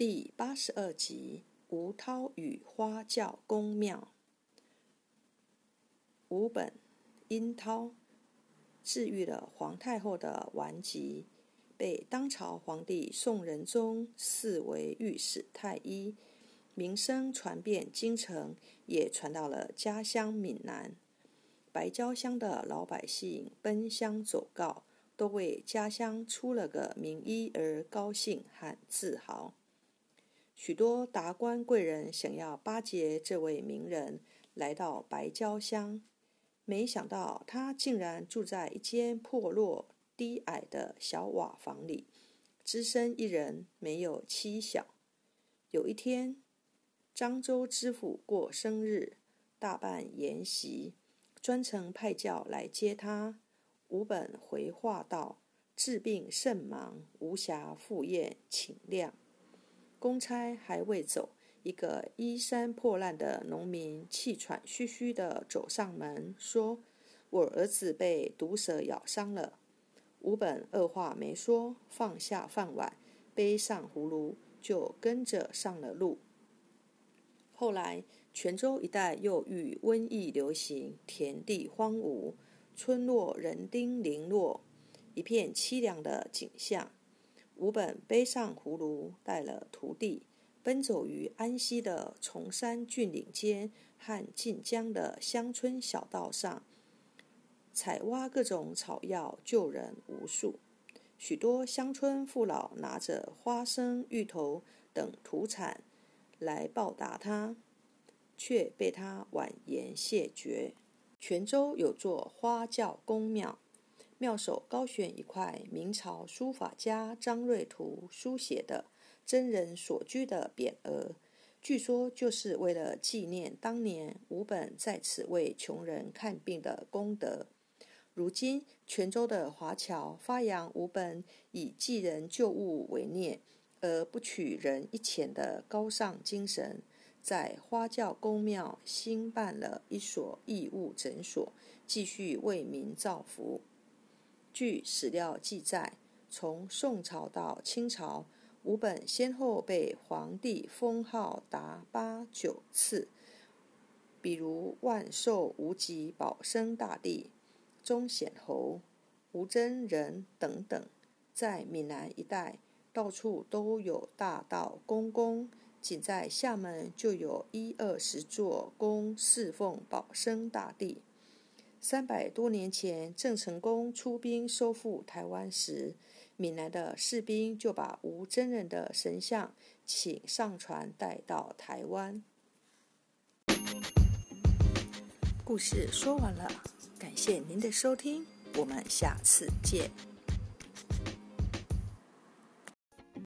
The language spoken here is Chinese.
第八十二集：吴涛与花轿公庙。吴本、殷涛治愈了皇太后的顽疾，被当朝皇帝宋仁宗赐为御史太医，名声传遍京城，也传到了家乡闽南。白蕉乡的老百姓奔乡走告，都为家乡出了个名医而高兴和自豪。许多达官贵人想要巴结这位名人，来到白蕉乡，没想到他竟然住在一间破落低矮的小瓦房里，只身一人，没有妻小。有一天，漳州知府过生日，大办筵席。专程派轿来接他。吴本回话道：“治病甚忙，无暇赴宴，请谅。”公差还未走，一个衣衫破烂的农民气喘吁吁地走上门，说：“我儿子被毒蛇咬伤了。”吴本二话没说，放下饭碗，背上葫芦，就跟着上了路。后来。泉州一带又遇瘟疫流行，田地荒芜，村落人丁零落，一片凄凉的景象。吴本背上葫芦，带了徒弟，奔走于安溪的崇山峻岭间和晋江的乡村小道上，采挖各种草药，救人无数。许多乡村父老拿着花生、芋头等土产来报答他。却被他婉言谢绝。泉州有座花轿公庙，妙手高悬一块明朝书法家张瑞图书写的真人所居的匾额，据说就是为了纪念当年吴本在此为穷人看病的功德。如今泉州的华侨发扬吴本以济人救物为念，而不取人一钱的高尚精神。在花轿公庙新办了一所义务诊所，继续为民造福。据史料记载，从宋朝到清朝，吴本先后被皇帝封号达八九次，比如万寿无极保生大帝、忠显侯、吴真人等等，在闽南一带，到处都有大道公公。仅在厦门就有一二十座宫侍奉保生大帝。三百多年前，郑成功出兵收复台湾时，闽南的士兵就把吴真人的神像请上船带到台湾。故事说完了，感谢您的收听，我们下次见。